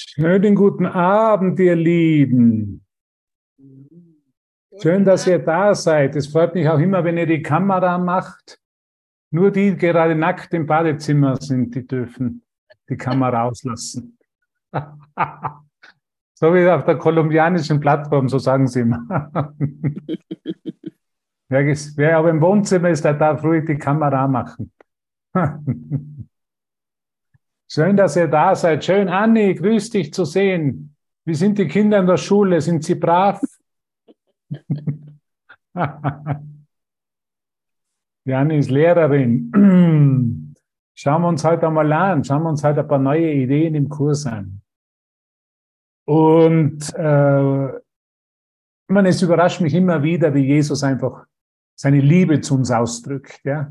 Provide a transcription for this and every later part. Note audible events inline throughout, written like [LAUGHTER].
Schönen guten Abend, ihr Lieben. Schön, dass ihr da seid. Es freut mich auch immer, wenn ihr die Kamera macht. Nur die gerade nackt im Badezimmer sind, die dürfen die Kamera auslassen. [LAUGHS] so wie auf der kolumbianischen Plattform, so sagen sie immer. [LAUGHS] wer aber im Wohnzimmer ist, der darf ruhig die Kamera machen. [LAUGHS] Schön, dass ihr da seid. Schön, Anni, grüß dich zu sehen. Wie sind die Kinder in der Schule? Sind sie brav? [LAUGHS] die Anni ist Lehrerin. [CLEARS THROAT] Schauen wir uns heute einmal an. Schauen wir uns heute ein paar neue Ideen im Kurs an. Und äh, meine, es überrascht mich immer wieder, wie Jesus einfach seine Liebe zu uns ausdrückt. Ja?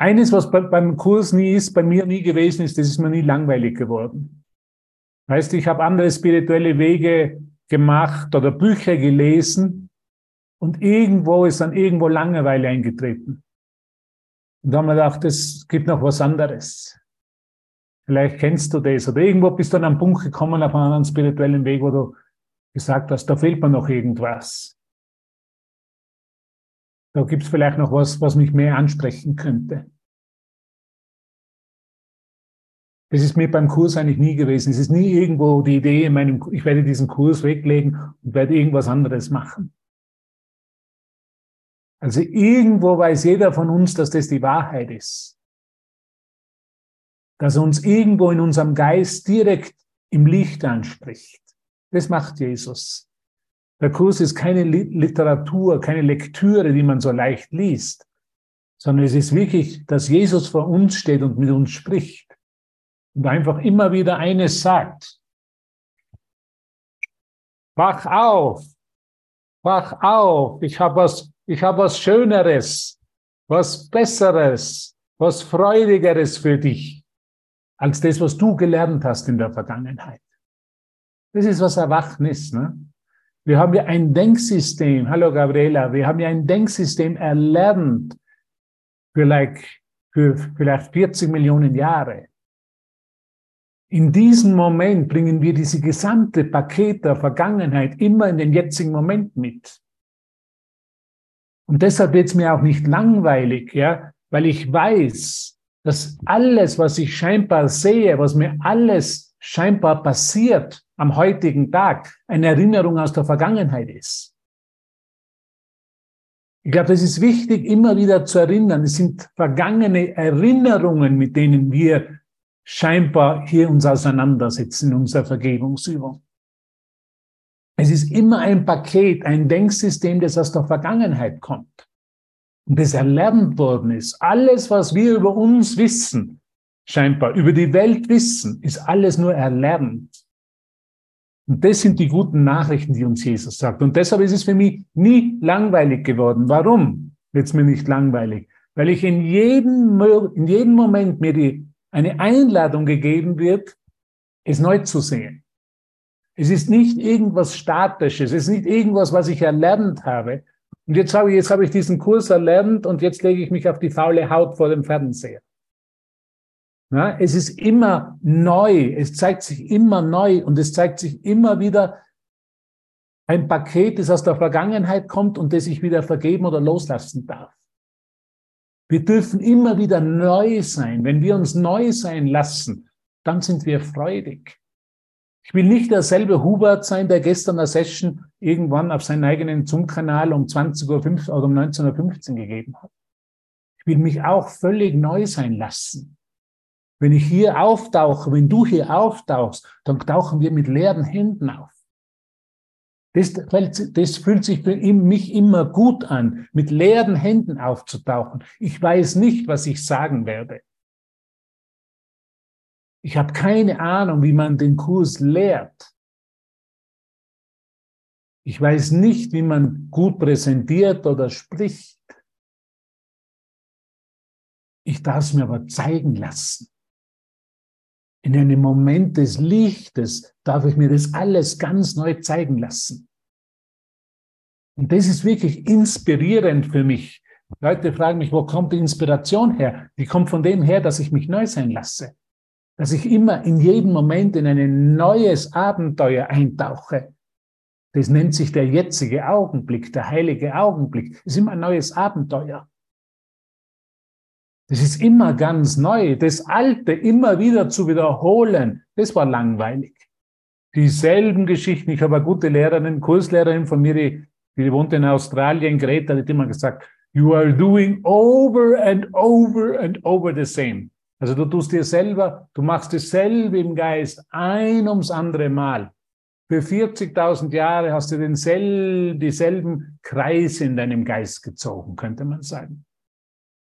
Eines, was bei, beim Kurs nie ist, bei mir nie gewesen ist, das ist mir nie langweilig geworden. Heißt, ich habe andere spirituelle Wege gemacht oder Bücher gelesen und irgendwo ist dann irgendwo Langeweile eingetreten. Und da haben wir gedacht, es gibt noch was anderes. Vielleicht kennst du das. Oder irgendwo bist du an einen Punkt gekommen auf einem anderen spirituellen Weg, wo du gesagt hast, da fehlt mir noch irgendwas. Da gibt es vielleicht noch was, was mich mehr ansprechen könnte. Das ist mir beim Kurs eigentlich nie gewesen. Es ist nie irgendwo die Idee in meinem, ich werde diesen Kurs weglegen und werde irgendwas anderes machen. Also irgendwo weiß jeder von uns, dass das die Wahrheit ist. Dass er uns irgendwo in unserem Geist direkt im Licht anspricht. Das macht Jesus. Der Kurs ist keine Literatur, keine Lektüre, die man so leicht liest, sondern es ist wirklich, dass Jesus vor uns steht und mit uns spricht und einfach immer wieder eines sagt. Wach auf, wach auf, ich habe was, ich habe was Schöneres, was Besseres, was Freudigeres für dich, als das, was du gelernt hast in der Vergangenheit. Das ist was Erwachen ist. Ne? Wir haben ja ein Denksystem, hallo Gabriela, wir haben ja ein Denksystem erlernt like, für vielleicht 40 Millionen Jahre. In diesem Moment bringen wir diese gesamte Paket der Vergangenheit immer in den jetzigen Moment mit. Und deshalb wird es mir auch nicht langweilig, ja, weil ich weiß, dass alles, was ich scheinbar sehe, was mir alles scheinbar passiert, am heutigen Tag eine Erinnerung aus der Vergangenheit ist. Ich glaube, es ist wichtig, immer wieder zu erinnern. Es sind vergangene Erinnerungen, mit denen wir scheinbar hier uns auseinandersetzen in unserer Vergebungsübung. Es ist immer ein Paket, ein Denksystem, das aus der Vergangenheit kommt und das erlernt worden ist. Alles, was wir über uns wissen, scheinbar über die Welt wissen, ist alles nur erlernt. Und das sind die guten Nachrichten, die uns Jesus sagt. Und deshalb ist es für mich nie langweilig geworden. Warum wird es mir nicht langweilig? Weil ich in jedem, in jedem Moment mir die, eine Einladung gegeben wird, es neu zu sehen. Es ist nicht irgendwas Statisches, es ist nicht irgendwas, was ich erlernt habe. Und jetzt habe ich, jetzt habe ich diesen Kurs erlernt und jetzt lege ich mich auf die faule Haut vor dem Fernseher. Ja, es ist immer neu, es zeigt sich immer neu und es zeigt sich immer wieder ein Paket, das aus der Vergangenheit kommt und das ich wieder vergeben oder loslassen darf. Wir dürfen immer wieder neu sein. Wenn wir uns neu sein lassen, dann sind wir freudig. Ich will nicht derselbe Hubert sein, der gestern eine Session irgendwann auf seinen eigenen Zoom-Kanal um 20.05 Uhr oder um 19.15 Uhr gegeben hat. Ich will mich auch völlig neu sein lassen. Wenn ich hier auftauche, wenn du hier auftauchst, dann tauchen wir mit leeren Händen auf. Das, das fühlt sich für mich immer gut an, mit leeren Händen aufzutauchen. Ich weiß nicht, was ich sagen werde. Ich habe keine Ahnung, wie man den Kurs lehrt. Ich weiß nicht, wie man gut präsentiert oder spricht. Ich darf es mir aber zeigen lassen in einem Moment des Lichtes darf ich mir das alles ganz neu zeigen lassen. Und das ist wirklich inspirierend für mich. Leute fragen mich, wo kommt die Inspiration her? Die kommt von dem her, dass ich mich neu sein lasse. dass ich immer in jedem Moment in ein neues Abenteuer eintauche. Das nennt sich der jetzige Augenblick, der heilige Augenblick. Das ist immer ein neues Abenteuer. Das ist immer ganz neu. Das Alte immer wieder zu wiederholen, das war langweilig. Dieselben Geschichten. Ich habe eine gute Lehrerin, Kurslehrerin von mir, die, die wohnt in Australien, Greta, die hat immer gesagt, you are doing over and over and over the same. Also du tust dir selber, du machst dasselbe im Geist ein ums andere Mal. Für 40.000 Jahre hast du denselben, dieselben Kreise in deinem Geist gezogen, könnte man sagen.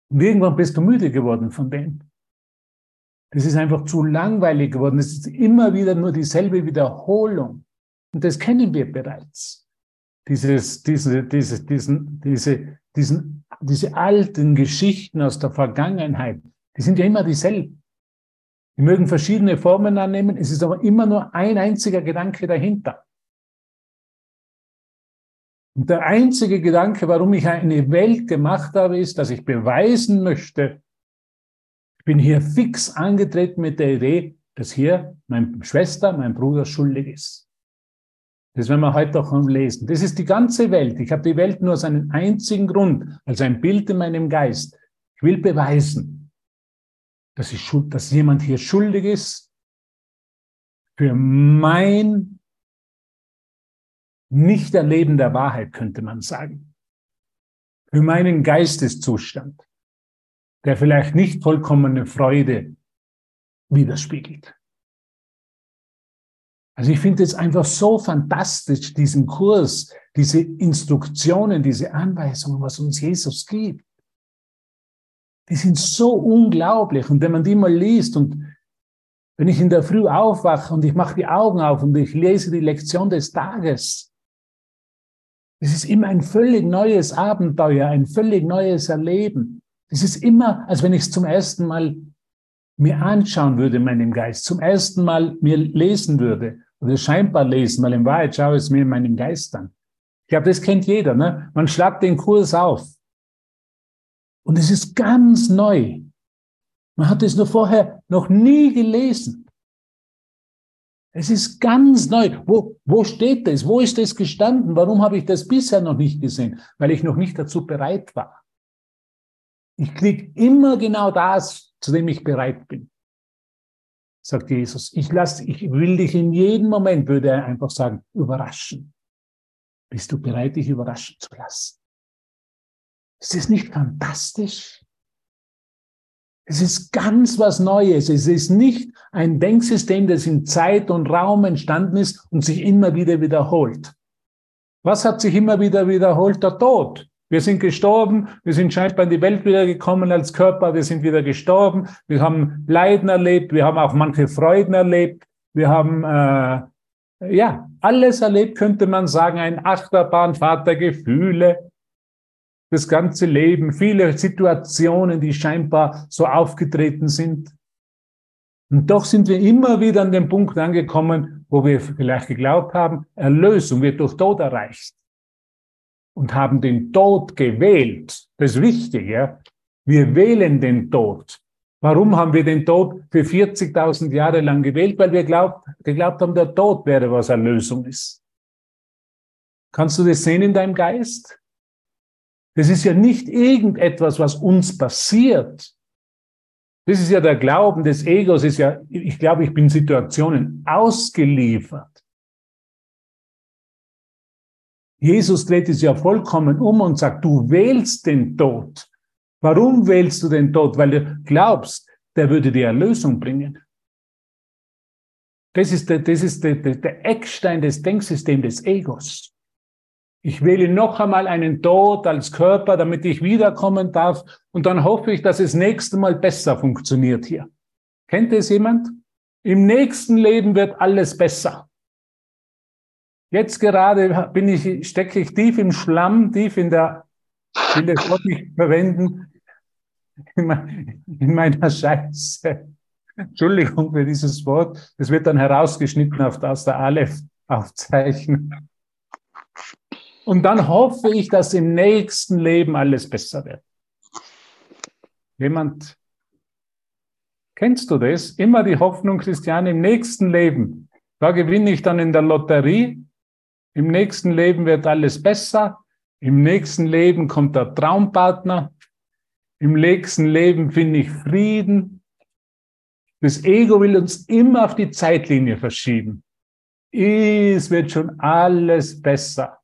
Und irgendwann bist du müde geworden von dem. Das ist einfach zu langweilig geworden. Es ist immer wieder nur dieselbe Wiederholung. Und das kennen wir bereits. Dieses, diese, diese, diesen, diese, diesen, diese alten Geschichten aus der Vergangenheit, die sind ja immer dieselben. Die mögen verschiedene Formen annehmen, es ist aber immer nur ein einziger Gedanke dahinter. Und der einzige Gedanke, warum ich eine Welt gemacht habe, ist, dass ich beweisen möchte, ich bin hier fix angetreten mit der Idee, dass hier meine Schwester, mein Bruder schuldig ist. Das werden wir heute auch lesen. Das ist die ganze Welt. Ich habe die Welt nur aus einem einzigen Grund, als ein Bild in meinem Geist. Ich will beweisen, dass, ich, dass jemand hier schuldig ist für mein Nichterleben der Wahrheit, könnte man sagen. Für meinen Geisteszustand, der vielleicht nicht vollkommene Freude widerspiegelt. Also ich finde es einfach so fantastisch, diesen Kurs, diese Instruktionen, diese Anweisungen, was uns Jesus gibt. Die sind so unglaublich. Und wenn man die mal liest und wenn ich in der Früh aufwache und ich mache die Augen auf und ich lese die Lektion des Tages, es ist immer ein völlig neues Abenteuer, ein völlig neues Erleben. Es ist immer, als wenn ich es zum ersten Mal mir anschauen würde in meinem Geist, zum ersten Mal mir lesen würde oder scheinbar lesen, weil in Wahrheit schaue ich es mir in meinem Geist an. Ich glaube, das kennt jeder. Ne? Man schlagt den Kurs auf und es ist ganz neu. Man hat es nur vorher noch nie gelesen. Es ist ganz neu. Wo, wo steht das? Wo ist das gestanden? Warum habe ich das bisher noch nicht gesehen? Weil ich noch nicht dazu bereit war. Ich kriege immer genau das, zu dem ich bereit bin, sagt Jesus. Ich, lass, ich will dich in jedem Moment, würde er einfach sagen, überraschen. Bist du bereit, dich überraschen zu lassen? Ist das nicht fantastisch? Es ist ganz was Neues. Es ist nicht ein Denksystem, das in Zeit und Raum entstanden ist und sich immer wieder wiederholt. Was hat sich immer wieder wiederholt? Der Tod. Wir sind gestorben, wir sind scheinbar in die Welt wiedergekommen als Körper, wir sind wieder gestorben, wir haben Leiden erlebt, wir haben auch manche Freuden erlebt, wir haben äh, ja alles erlebt, könnte man sagen, ein Achterbahnfahrt der Gefühle, das ganze Leben, viele Situationen, die scheinbar so aufgetreten sind. Und doch sind wir immer wieder an dem Punkt angekommen, wo wir vielleicht geglaubt haben, Erlösung wird durch Tod erreicht. Und haben den Tod gewählt. Das ist wichtig, ja. Wir wählen den Tod. Warum haben wir den Tod für 40.000 Jahre lang gewählt? Weil wir glaubt, geglaubt haben, der Tod wäre, was Erlösung ist. Kannst du das sehen in deinem Geist? Das ist ja nicht irgendetwas, was uns passiert. Das ist ja der Glauben des Egos, ist ja, ich glaube, ich bin Situationen ausgeliefert. Jesus dreht es ja vollkommen um und sagt, du wählst den Tod. Warum wählst du den Tod? Weil du glaubst, der würde dir Erlösung bringen. Das ist der, das ist der, der, der Eckstein des Denksystems des Egos. Ich wähle noch einmal einen Tod als Körper, damit ich wiederkommen darf. Und dann hoffe ich, dass es nächste Mal besser funktioniert hier. Kennt es jemand? Im nächsten Leben wird alles besser. Jetzt gerade bin ich, stecke ich tief im Schlamm, tief in der, ich will das Wort nicht verwenden, in, meiner Scheiße. Entschuldigung für dieses Wort. Das wird dann herausgeschnitten auf, aus der Aleph-Aufzeichnung. Und dann hoffe ich, dass im nächsten Leben alles besser wird. Jemand? Kennst du das? Immer die Hoffnung, Christiane, im nächsten Leben. Da gewinne ich dann in der Lotterie. Im nächsten Leben wird alles besser. Im nächsten Leben kommt der Traumpartner. Im nächsten Leben finde ich Frieden. Das Ego will uns immer auf die Zeitlinie verschieben. Es wird schon alles besser.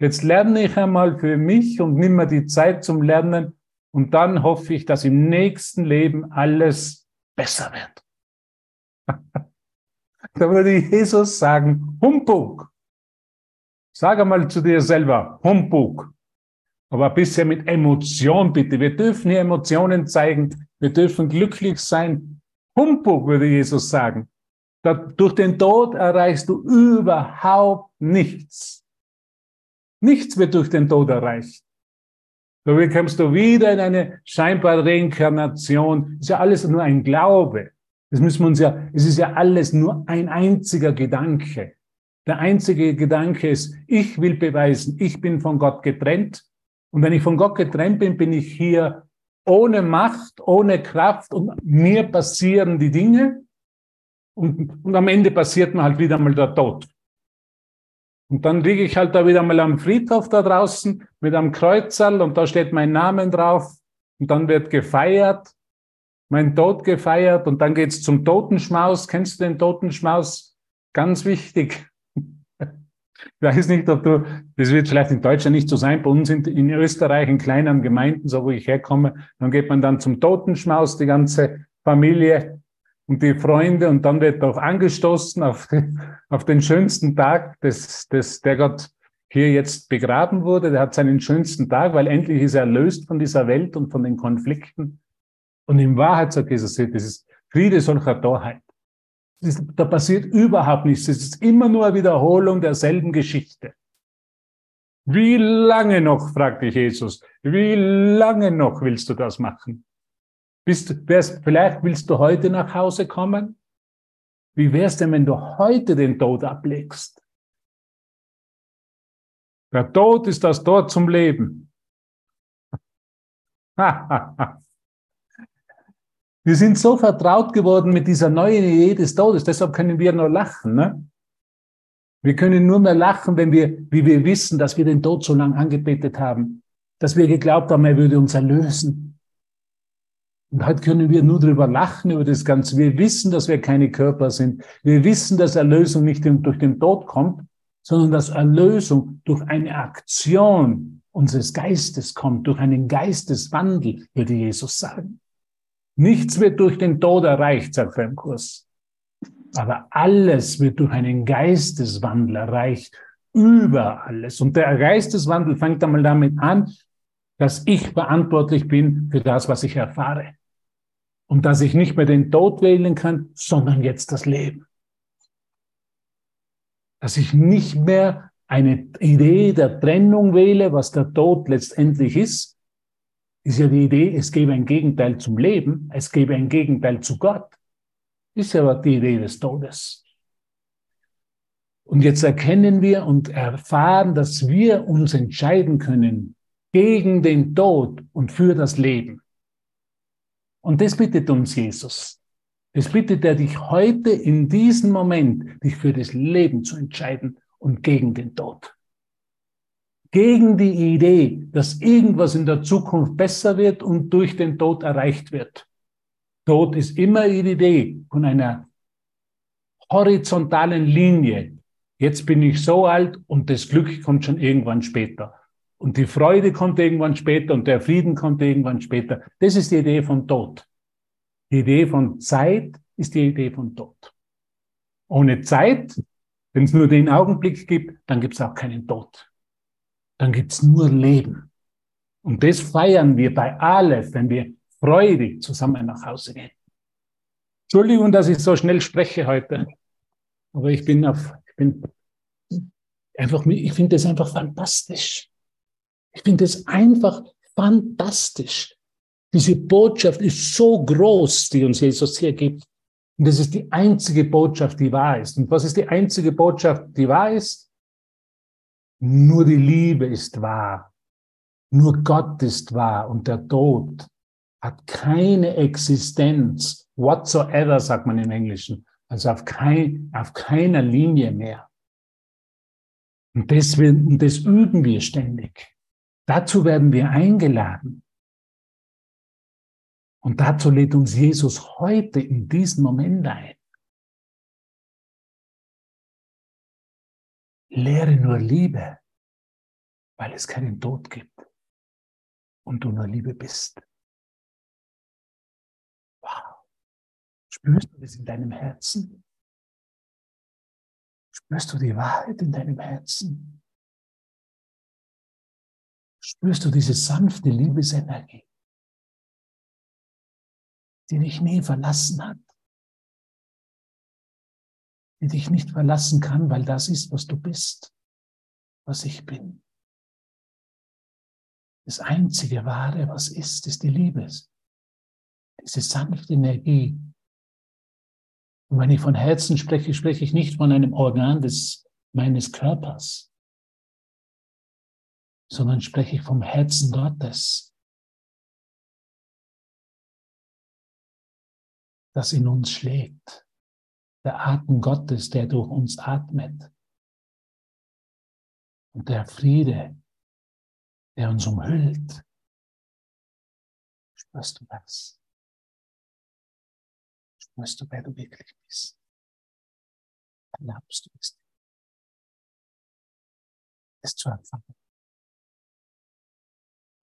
Jetzt lerne ich einmal für mich und nimm mir die Zeit zum Lernen und dann hoffe ich, dass im nächsten Leben alles besser wird. [LAUGHS] da würde Jesus sagen, Humbug. Sag einmal zu dir selber, Humbug. Aber ein bisschen mit Emotion bitte. Wir dürfen hier Emotionen zeigen. Wir dürfen glücklich sein. Humbug, würde Jesus sagen. Durch den Tod erreichst du überhaupt nichts. Nichts wird durch den Tod erreicht. So bekommst du wieder in eine scheinbare Reinkarnation. Ist ja alles nur ein Glaube. Das müssen wir uns ja, es ist ja alles nur ein einziger Gedanke. Der einzige Gedanke ist, ich will beweisen, ich bin von Gott getrennt. Und wenn ich von Gott getrennt bin, bin ich hier ohne Macht, ohne Kraft und mir passieren die Dinge. Und, und am Ende passiert mir halt wieder mal der Tod. Und dann liege ich halt da wieder mal am Friedhof da draußen mit einem Kreuzerl und da steht mein Name drauf und dann wird gefeiert, mein Tod gefeiert und dann geht's zum Totenschmaus. Kennst du den Totenschmaus? Ganz wichtig. Ich weiß nicht, ob du, das wird vielleicht in Deutschland nicht so sein, bei uns in, in Österreich, in kleinen Gemeinden, so wo ich herkomme, dann geht man dann zum Totenschmaus, die ganze Familie und die Freunde und dann wird auch angestoßen auf, den, auf den schönsten Tag, des, des, der Gott hier jetzt begraben wurde. Der hat seinen schönsten Tag, weil endlich ist er erlöst von dieser Welt und von den Konflikten. Und in Wahrheit sagt Jesus, das ist Friede solcher Torheit. Ist, da passiert überhaupt nichts. Es ist immer nur eine Wiederholung derselben Geschichte. Wie lange noch, fragte Jesus, wie lange noch willst du das machen? Bist, wärst, vielleicht willst du heute nach Hause kommen? Wie wär's denn, wenn du heute den Tod ablegst? Der Tod ist das Tor zum Leben. [LAUGHS] Wir sind so vertraut geworden mit dieser neuen Idee des Todes, deshalb können wir nur lachen. Ne? Wir können nur mehr lachen, wenn wir, wie wir wissen, dass wir den Tod so lange angebetet haben, dass wir geglaubt haben, er würde uns erlösen. Und heute können wir nur darüber lachen, über das Ganze. Wir wissen, dass wir keine Körper sind. Wir wissen, dass Erlösung nicht durch den Tod kommt, sondern dass Erlösung durch eine Aktion unseres Geistes kommt, durch einen Geisteswandel, würde Jesus sagen. Nichts wird durch den Tod erreicht, sagt er im Kurs. Aber alles wird durch einen Geisteswandel erreicht, über alles. Und der Geisteswandel fängt einmal damit an, dass ich verantwortlich bin für das, was ich erfahre und dass ich nicht mehr den Tod wählen kann, sondern jetzt das Leben. Dass ich nicht mehr eine Idee der Trennung wähle, was der Tod letztendlich ist, ist ja die Idee, es gebe ein Gegenteil zum Leben, es gebe ein Gegenteil zu Gott. Ist ja die Idee des Todes. Und jetzt erkennen wir und erfahren, dass wir uns entscheiden können gegen den Tod und für das Leben. Und das bittet uns Jesus. Das bittet er dich heute in diesem Moment, dich für das Leben zu entscheiden und gegen den Tod. Gegen die Idee, dass irgendwas in der Zukunft besser wird und durch den Tod erreicht wird. Tod ist immer die Idee von einer horizontalen Linie. Jetzt bin ich so alt und das Glück kommt schon irgendwann später. Und die Freude kommt irgendwann später und der Frieden kommt irgendwann später. Das ist die Idee von Tod. Die Idee von Zeit ist die Idee von Tod. Ohne Zeit, wenn es nur den Augenblick gibt, dann gibt es auch keinen Tod. Dann gibt es nur Leben. Und das feiern wir bei Aleph, wenn wir freudig zusammen nach Hause gehen. Entschuldigung, dass ich so schnell spreche heute. Aber ich bin auf, ich bin einfach, ich finde das einfach fantastisch. Ich finde es einfach fantastisch. Diese Botschaft ist so groß, die uns Jesus hier gibt. Und das ist die einzige Botschaft, die wahr ist. Und was ist die einzige Botschaft, die wahr ist? Nur die Liebe ist wahr. Nur Gott ist wahr. Und der Tod hat keine Existenz, whatsoever, sagt man im Englischen. Also auf, kein, auf keiner Linie mehr. Und das, und das üben wir ständig. Dazu werden wir eingeladen. Und dazu lädt uns Jesus heute in diesen Moment ein. Lehre nur Liebe, weil es keinen Tod gibt und du nur Liebe bist. Wow. Spürst du das in deinem Herzen? Spürst du die Wahrheit in deinem Herzen? Spürst du diese sanfte Liebesenergie, die dich nie verlassen hat? Die dich nicht verlassen kann, weil das ist, was du bist, was ich bin. Das einzige Wahre, was ist, ist die Liebe. Diese sanfte Energie. Und wenn ich von Herzen spreche, spreche ich nicht von einem Organ des, meines Körpers, sondern spreche ich vom Herzen Gottes, das in uns schlägt. Der Atem Gottes, der durch uns atmet. Und der Friede, der uns umhüllt. Spürst du das? Spürst du, wer du wirklich bist? Erlaubst du es, es zu empfangen?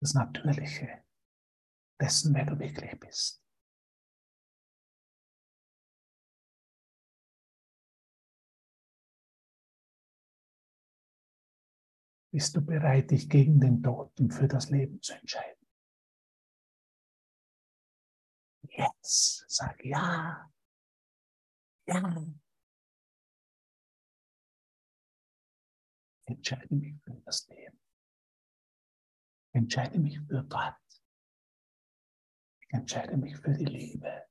Das Natürliche dessen, wer du wirklich bist. Bist du bereit, dich gegen den Tod und für das Leben zu entscheiden? Jetzt sag ja. Ja. Entscheide mich für das Leben. Ich entscheide mich für Gott. Ich entscheide mich für die Liebe.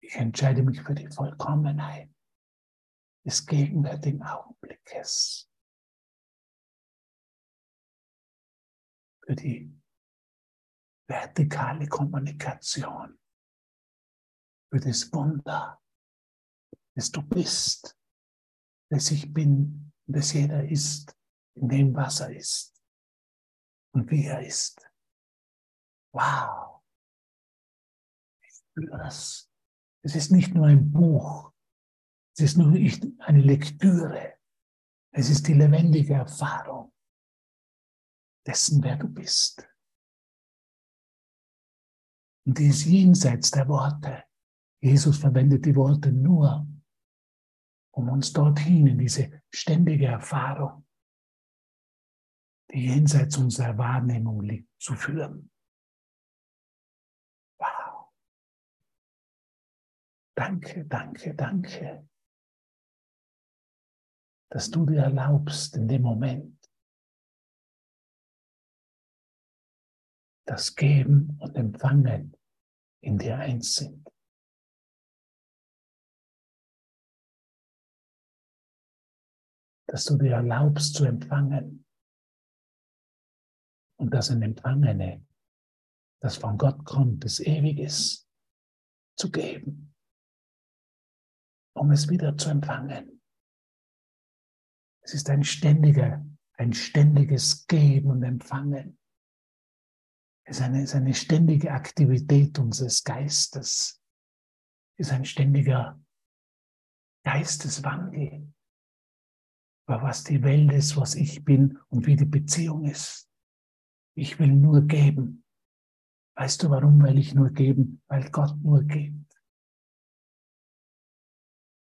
Ich entscheide mich für die Vollkommenheit des gegenwärtigen Augenblickes. für die vertikale Kommunikation, für das Wunder, das du bist, das ich bin, das jeder ist, in dem, was er ist und wie er ist. Wow. Ich spüre das. Es ist nicht nur ein Buch. Es ist nur eine Lektüre. Es ist die lebendige Erfahrung dessen, wer du bist. Und die ist jenseits der Worte. Jesus verwendet die Worte nur, um uns dorthin in diese ständige Erfahrung, die jenseits unserer Wahrnehmung liegt, zu führen. Wow. Danke, danke, danke, dass du dir erlaubst, in dem Moment das Geben und Empfangen in dir eins sind. Dass du dir erlaubst zu empfangen und dass ein Empfangene, das von Gott kommt, das ewig ist, zu geben, um es wieder zu empfangen. Es ist ein ständiger, ein ständiges Geben und Empfangen. Ist eine, ist eine ständige Aktivität unseres Geistes, ist ein ständiger Geisteswandel. Über was die Welt ist, was ich bin und wie die Beziehung ist. Ich will nur geben. Weißt du warum? Weil ich nur geben, weil Gott nur gibt.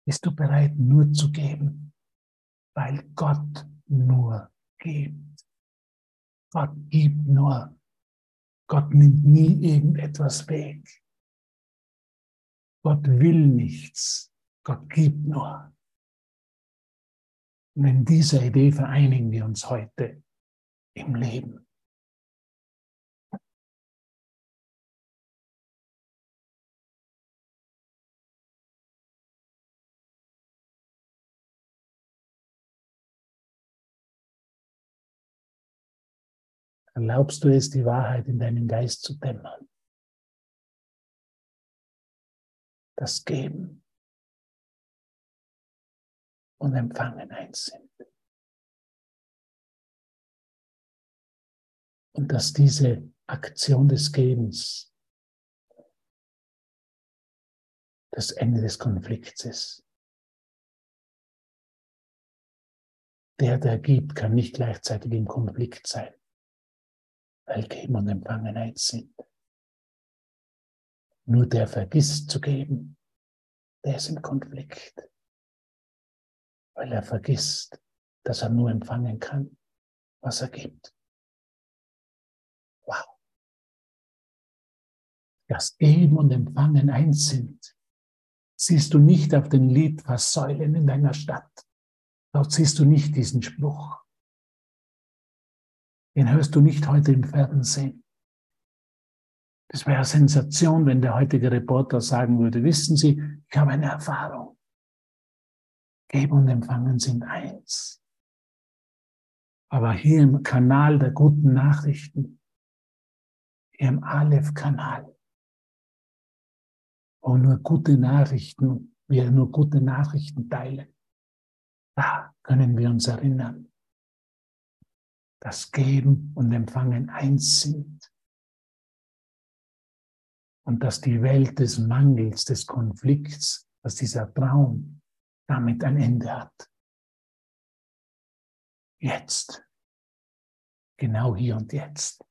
Bist du bereit, nur zu geben? Weil Gott nur gibt. Gott gibt nur. Gott nimmt nie irgendetwas weg. Gott will nichts. Gott gibt nur. Und in dieser Idee vereinigen wir uns heute im Leben. Erlaubst du es, die Wahrheit in deinen Geist zu dämmern. das Geben und Empfangen eins sind. Und dass diese Aktion des Gebens das Ende des Konflikts ist. Der, der gibt, kann nicht gleichzeitig im Konflikt sein, weil Geben und Empfangen eins sind. Nur der vergisst zu geben, der ist im Konflikt, weil er vergisst, dass er nur empfangen kann, was er gibt. Wow. Das Geben und Empfangen eins sind, siehst du nicht auf den Litfaßsäulen in deiner Stadt. Dort siehst du nicht diesen Spruch. Den hörst du nicht heute im Fernsehen. Das wäre eine Sensation, wenn der heutige Reporter sagen würde, wissen Sie, ich habe eine Erfahrung. Geben und Empfangen sind eins. Aber hier im Kanal der guten Nachrichten, hier im Aleph-Kanal, wo nur gute Nachrichten, wir nur gute Nachrichten teilen, da können wir uns erinnern, dass Geben und Empfangen eins sind und dass die Welt des Mangels, des Konflikts, dass dieser Traum damit ein Ende hat. Jetzt. Genau hier und jetzt.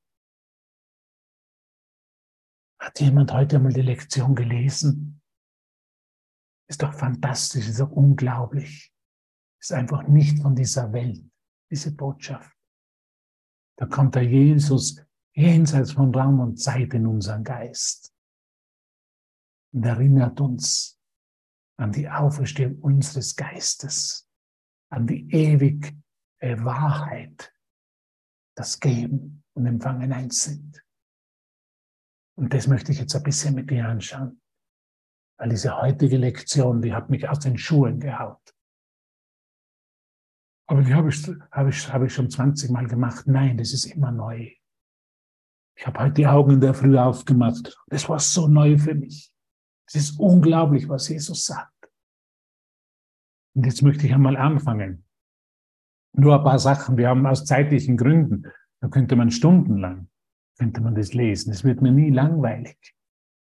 Hat jemand heute mal die Lektion gelesen? Ist doch fantastisch, ist doch unglaublich. Ist einfach nicht von dieser Welt, diese Botschaft. Da kommt der Jesus jenseits von Raum und Zeit in unseren Geist und erinnert uns an die Auferstehung unseres Geistes, an die ewige Wahrheit, das Geben und Empfangen eins sind. Und das möchte ich jetzt ein bisschen mit dir anschauen, weil diese heutige Lektion, die hat mich aus den Schuhen gehaut. Aber die habe ich, habe ich, habe ich schon 20 Mal gemacht. Nein, das ist immer neu. Ich habe heute die Augen in der Früh aufgemacht. Das war so neu für mich. Es ist unglaublich, was Jesus sagt. Und jetzt möchte ich einmal anfangen. Nur ein paar Sachen. Wir haben aus zeitlichen Gründen, da könnte man stundenlang, könnte man das lesen. Es wird mir nie langweilig.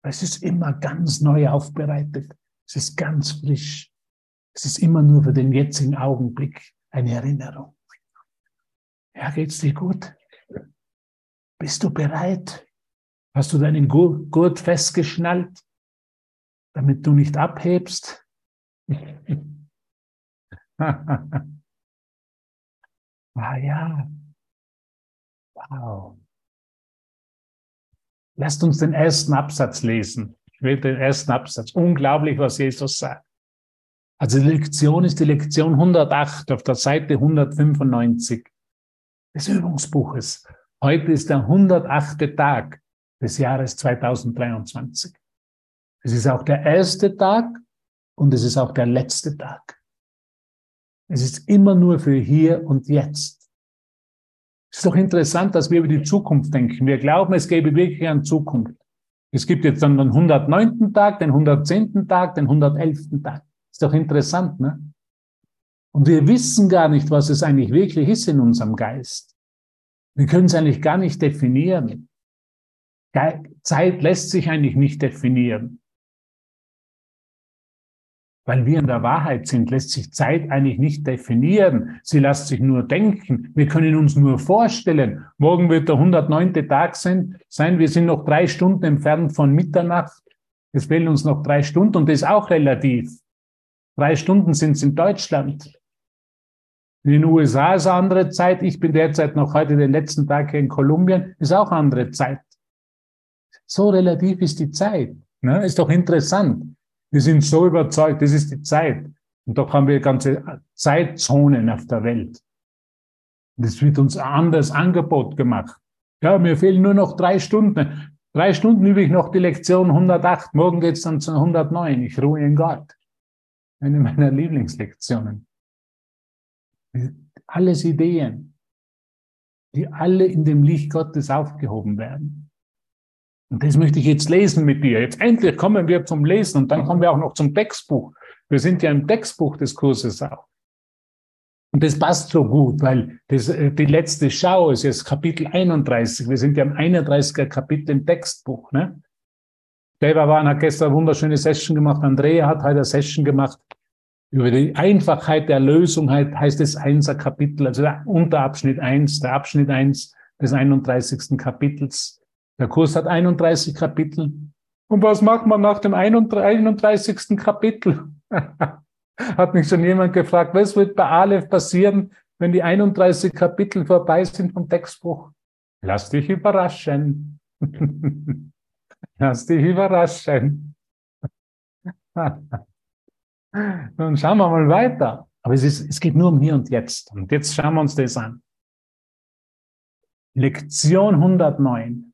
Es ist immer ganz neu aufbereitet. Es ist ganz frisch. Es ist immer nur für den jetzigen Augenblick eine Erinnerung. Ja, geht's dir gut? Bist du bereit? Hast du deinen Gurt festgeschnallt? damit du nicht abhebst. [LAUGHS] ah ja. Wow. Lasst uns den ersten Absatz lesen. Ich will den ersten Absatz. Unglaublich, was Jesus sagt. Also die Lektion ist die Lektion 108 auf der Seite 195 des Übungsbuches. Heute ist der 108. Tag des Jahres 2023. Es ist auch der erste Tag und es ist auch der letzte Tag. Es ist immer nur für hier und jetzt. Es ist doch interessant, dass wir über die Zukunft denken. Wir glauben, es gäbe wirklich eine Zukunft. Es gibt jetzt dann den 109. Tag, den 110. Tag, den 111. Tag. Ist doch interessant, ne? Und wir wissen gar nicht, was es eigentlich wirklich ist in unserem Geist. Wir können es eigentlich gar nicht definieren. Zeit lässt sich eigentlich nicht definieren. Weil wir in der Wahrheit sind, lässt sich Zeit eigentlich nicht definieren. Sie lässt sich nur denken. Wir können uns nur vorstellen. Morgen wird der 109. Tag sein. Wir sind noch drei Stunden entfernt von Mitternacht. Es fehlen uns noch drei Stunden und das ist auch relativ. Drei Stunden sind es in Deutschland. In den USA ist eine andere Zeit. Ich bin derzeit noch heute den letzten Tag hier in Kolumbien. Ist auch andere Zeit. So relativ ist die Zeit. Ne? Ist doch interessant. Wir sind so überzeugt, das ist die Zeit. Und doch haben wir ganze Zeitzonen auf der Welt. Es wird uns ein anderes Angebot gemacht. Ja, mir fehlen nur noch drei Stunden. Drei Stunden übe ich noch die Lektion 108. Morgen geht's dann zu 109. Ich ruhe in Gott. Eine meiner Lieblingslektionen. Alles Ideen, die alle in dem Licht Gottes aufgehoben werden. Und das möchte ich jetzt lesen mit dir. Jetzt endlich kommen wir zum Lesen und dann kommen wir auch noch zum Textbuch. Wir sind ja im Textbuch des Kurses auch. Und das passt so gut, weil das, äh, die letzte Schau ist jetzt Kapitel 31. Wir sind ja im 31er Kapitel im Textbuch. Ne? Devavan hat gestern eine wunderschöne Session gemacht. Andrea hat heute eine Session gemacht. Über die Einfachheit der Lösung heißt es Einser Kapitel, also der Unterabschnitt 1, der Abschnitt 1 des 31. Kapitels. Der Kurs hat 31 Kapitel. Und was macht man nach dem 31. Kapitel? [LAUGHS] hat mich schon jemand gefragt, was wird bei Aleph passieren, wenn die 31 Kapitel vorbei sind vom Textbuch? Lass dich überraschen. [LAUGHS] Lass dich überraschen. Nun schauen wir mal weiter. Aber es, ist, es geht nur um hier und jetzt. Und jetzt schauen wir uns das an. Lektion 109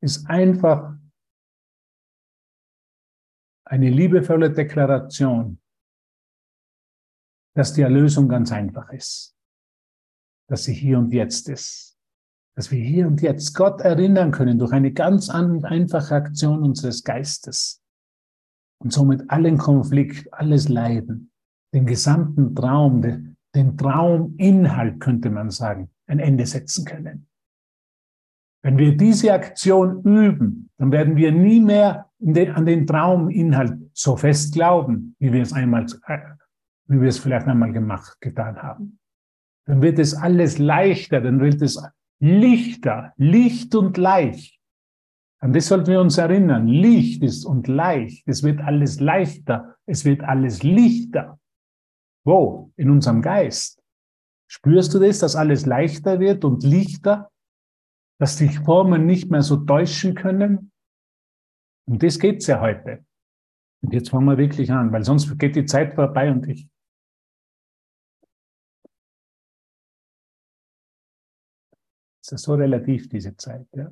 ist einfach eine liebevolle Deklaration, dass die Erlösung ganz einfach ist, dass sie hier und jetzt ist, dass wir hier und jetzt Gott erinnern können durch eine ganz einfache Aktion unseres Geistes und somit allen Konflikt, alles Leiden, den gesamten Traum, den, Trauminhalt, könnte man sagen, ein Ende setzen können. Wenn wir diese Aktion üben, dann werden wir nie mehr an den Trauminhalt so fest glauben, wie wir es einmal, äh, wie wir es vielleicht einmal gemacht, getan haben. Dann wird es alles leichter, dann wird es lichter, licht und leicht. An das sollten wir uns erinnern. Licht ist und leicht. Es wird alles leichter. Es wird alles lichter. Wo? In unserem Geist. Spürst du das, dass alles leichter wird und lichter? dass die Formen nicht mehr so täuschen können. Um das geht's ja heute. Und jetzt fangen wir wirklich an, weil sonst geht die Zeit vorbei und ich. Ist so relativ, diese Zeit. Ja.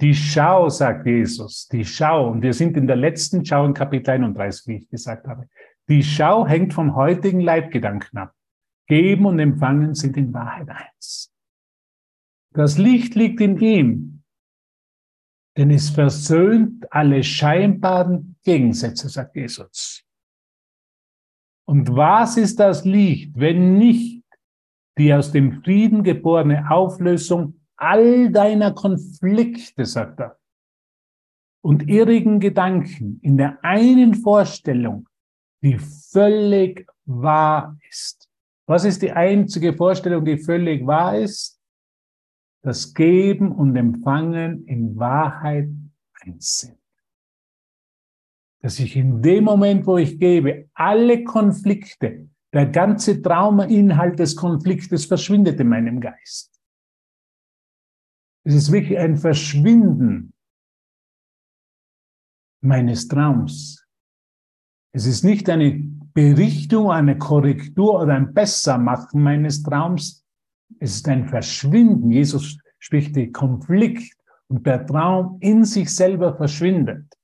Die Schau, sagt Jesus, die Schau, und wir sind in der letzten Schau in Kapitel 31, wie ich gesagt habe. Die Schau hängt vom heutigen Leitgedanken ab. Geben und Empfangen sind in Wahrheit eins. Das Licht liegt in ihm, denn es versöhnt alle scheinbaren Gegensätze, sagt Jesus. Und was ist das Licht, wenn nicht die aus dem Frieden geborene Auflösung all deiner Konflikte, sagt er, und irrigen Gedanken in der einen Vorstellung, die völlig wahr ist. Was ist die einzige Vorstellung, die völlig wahr ist? das Geben und Empfangen in Wahrheit eins sind. Dass ich in dem Moment, wo ich gebe, alle Konflikte, der ganze Traumainhalt des Konfliktes verschwindet in meinem Geist. Es ist wirklich ein Verschwinden meines Traums. Es ist nicht eine Berichtung, eine Korrektur oder ein Bessermachen meines Traums, es ist ein Verschwinden. Jesus spricht den Konflikt und der Traum in sich selber verschwindet.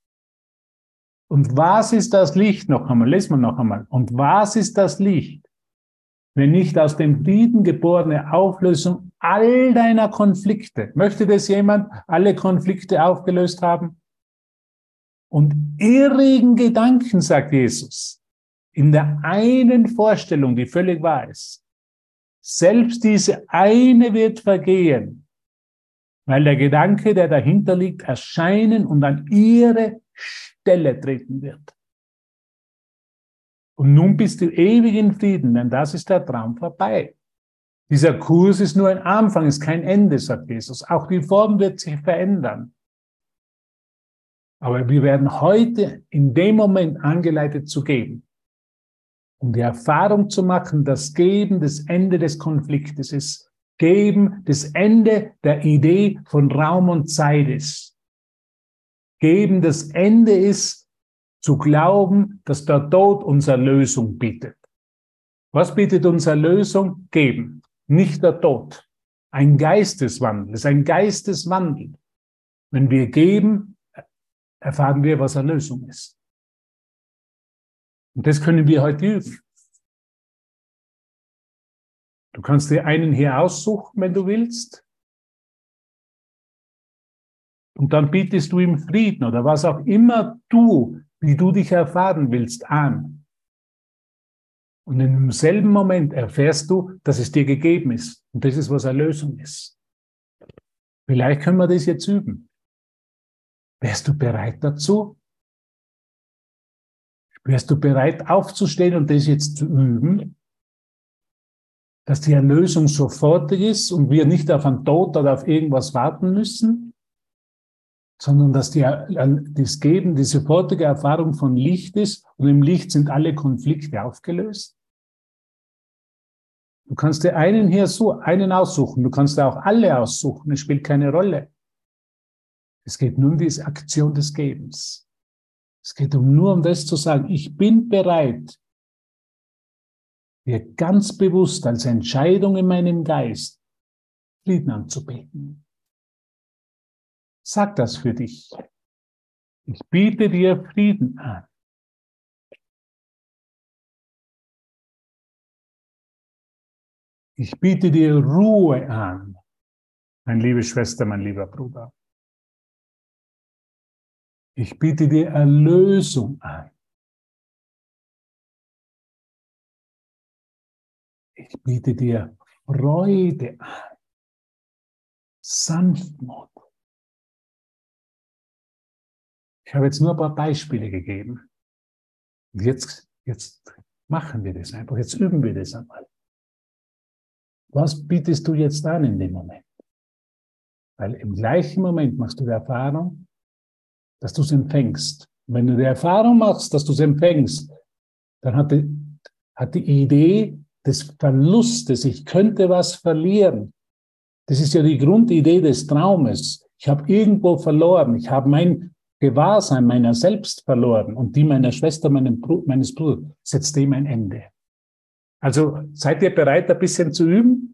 Und was ist das Licht? Noch einmal, lesen wir noch einmal. Und was ist das Licht? Wenn nicht aus dem Frieden geborene Auflösung all deiner Konflikte. Möchte das jemand alle Konflikte aufgelöst haben? Und irrigen Gedanken, sagt Jesus, in der einen Vorstellung, die völlig wahr ist, selbst diese eine wird vergehen, weil der Gedanke, der dahinter liegt, erscheinen und an ihre Stelle treten wird. Und nun bist du ewig in Frieden, denn das ist der Traum vorbei. Dieser Kurs ist nur ein Anfang, ist kein Ende, sagt Jesus. Auch die Form wird sich verändern. Aber wir werden heute in dem Moment angeleitet zu geben um die Erfahrung zu machen, das Geben das Ende des Konfliktes ist. Geben das Ende der Idee von Raum und Zeit ist. Geben das Ende ist, zu glauben, dass der Tod unsere Lösung bietet. Was bietet unsere Lösung? Geben, nicht der Tod. Ein Geisteswandel, es ist ein Geisteswandel. Wenn wir geben, erfahren wir, was Erlösung ist. Und das können wir heute üben. Du kannst dir einen hier aussuchen, wenn du willst. Und dann bietest du ihm Frieden oder was auch immer du, wie du dich erfahren willst, an. Und im selben Moment erfährst du, dass es dir gegeben ist. Und das ist, was Erlösung ist. Vielleicht können wir das jetzt üben. Wärst du bereit dazu? Wärst du bereit aufzustehen und das jetzt zu üben? Dass die Erlösung sofortig ist und wir nicht auf einen Tod oder auf irgendwas warten müssen, sondern dass die, das Geben die sofortige Erfahrung von Licht ist und im Licht sind alle Konflikte aufgelöst. Du kannst dir einen hier so, einen aussuchen. Du kannst dir auch alle aussuchen. Es spielt keine Rolle. Es geht nur um diese Aktion des Gebens. Es geht um nur um das zu sagen, ich bin bereit, mir ganz bewusst als Entscheidung in meinem Geist Frieden anzubeten. Sag das für dich. Ich biete dir Frieden an. Ich biete dir Ruhe an, meine liebe Schwester, mein lieber Bruder. Ich biete dir Erlösung an. Ich biete dir Freude an. Sanftmut. Ich habe jetzt nur ein paar Beispiele gegeben. Und jetzt, jetzt machen wir das einfach. Jetzt üben wir das einmal. Was bietest du jetzt an in dem Moment? Weil im gleichen Moment machst du die Erfahrung, dass du es empfängst. Und wenn du die Erfahrung machst, dass du es empfängst, dann hat die, hat die Idee des Verlustes, ich könnte was verlieren. Das ist ja die Grundidee des Traumes. Ich habe irgendwo verloren. Ich habe mein Gewahrsein meiner selbst verloren und die meiner Schwester, meinem, meines Bruders, setzt dem ein Ende. Also seid ihr bereit, ein bisschen zu üben?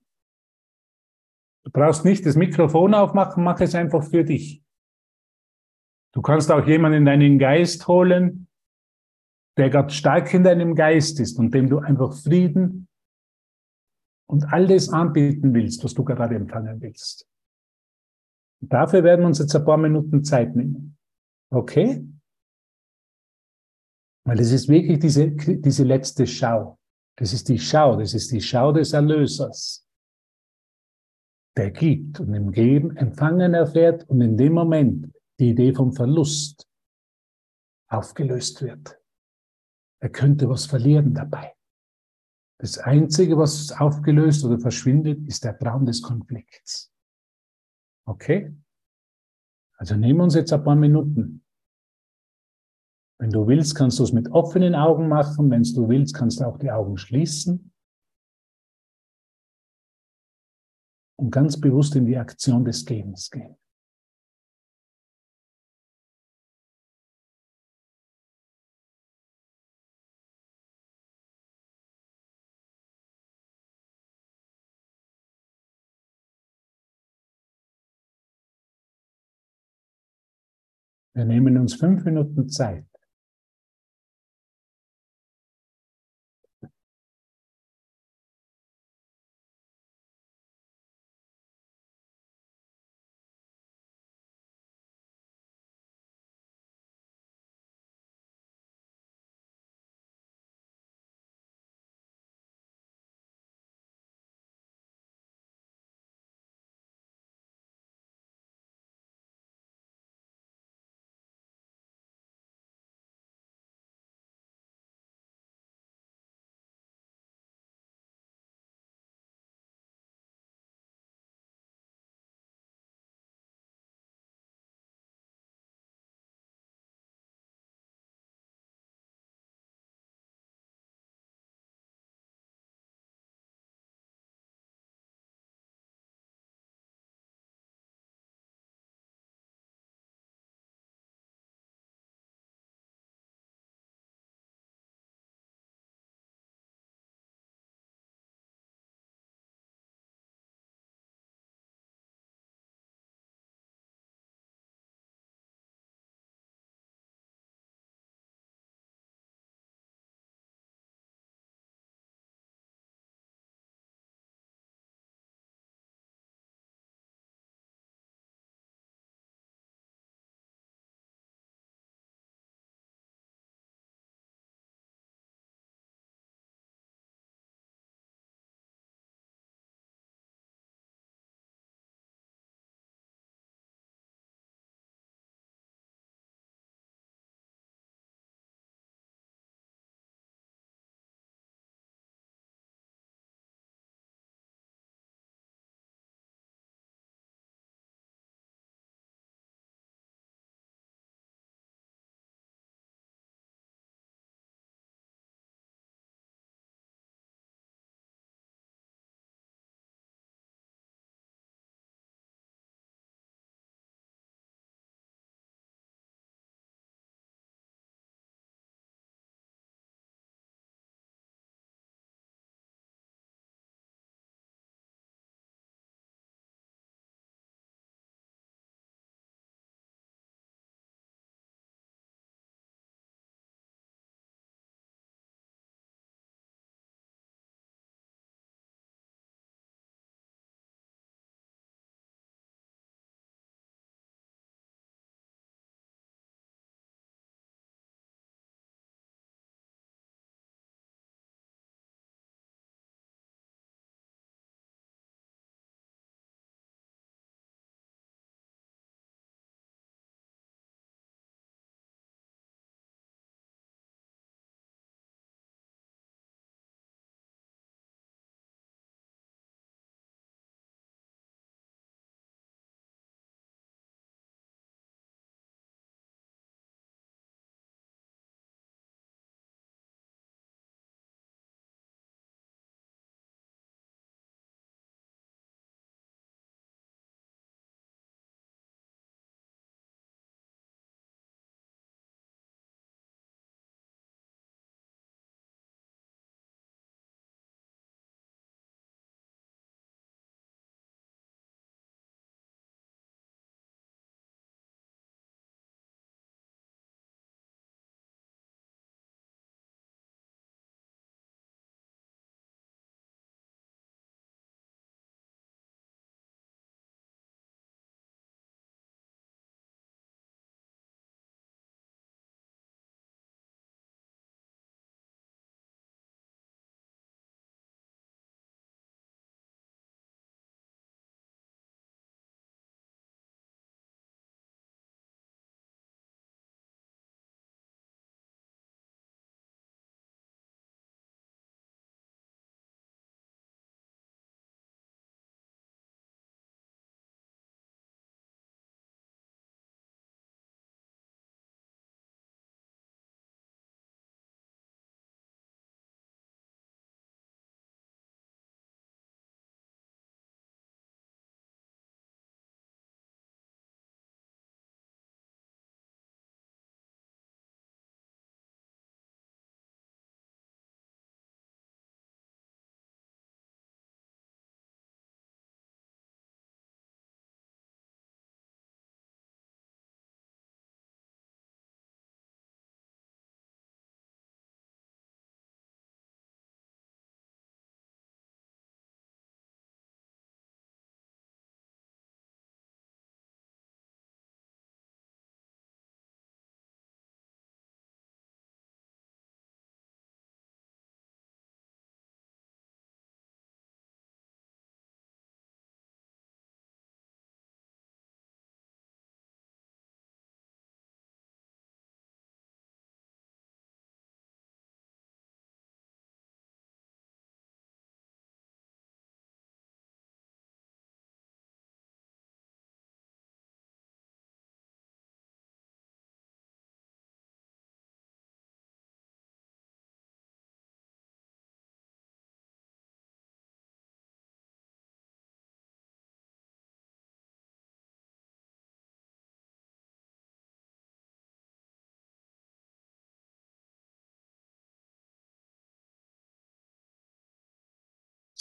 Du brauchst nicht das Mikrofon aufmachen, mach es einfach für dich. Du kannst auch jemanden in deinen Geist holen, der gerade stark in deinem Geist ist und dem du einfach Frieden und all das anbieten willst, was du gerade empfangen willst. Und dafür werden wir uns jetzt ein paar Minuten Zeit nehmen. Okay? Weil es ist wirklich diese, diese letzte Schau. Das ist die Schau, das ist die Schau des Erlösers, der gibt und im Geben Empfangen erfährt und in dem Moment die Idee vom Verlust aufgelöst wird. Er könnte was verlieren dabei. Das Einzige, was aufgelöst oder verschwindet, ist der Traum des Konflikts. Okay? Also nehmen wir uns jetzt ein paar Minuten wenn du willst, kannst du es mit offenen Augen machen. Wenn du willst, kannst du auch die Augen schließen. Und ganz bewusst in die Aktion des Gebens gehen. Wir nehmen uns fünf Minuten Zeit.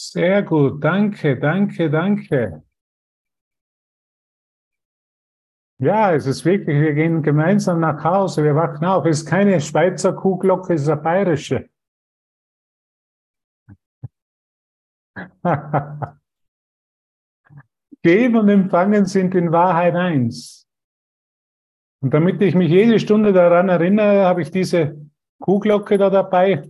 Sehr gut, danke, danke, danke. Ja, es ist wirklich, wir gehen gemeinsam nach Hause, wir wachen auf. Es ist keine Schweizer Kuhglocke, es ist eine bayerische. [LAUGHS] Geben und Empfangen sind in Wahrheit eins. Und damit ich mich jede Stunde daran erinnere, habe ich diese Kuhglocke da dabei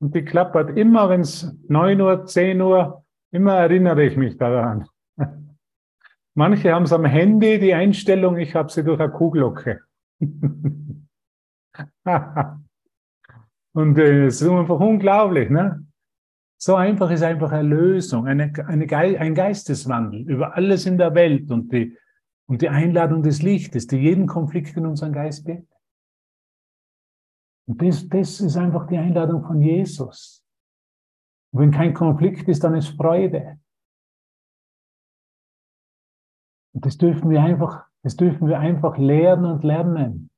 und die klappert immer, wenn es 9 Uhr, 10 Uhr, immer erinnere ich mich daran. [LAUGHS] Manche haben es am Handy, die Einstellung, ich habe sie durch eine Kuhglocke. [LAUGHS] und äh, es ist einfach unglaublich, ne? So einfach ist einfach Erlösung, eine, eine ein Geisteswandel über alles in der Welt und die, und die Einladung des Lichtes, die jeden Konflikt in unseren Geist birgt. Und das, das ist einfach die Einladung von Jesus. Und wenn kein Konflikt ist, dann ist Freude. Und das dürfen wir einfach, das dürfen wir einfach lernen und lernen.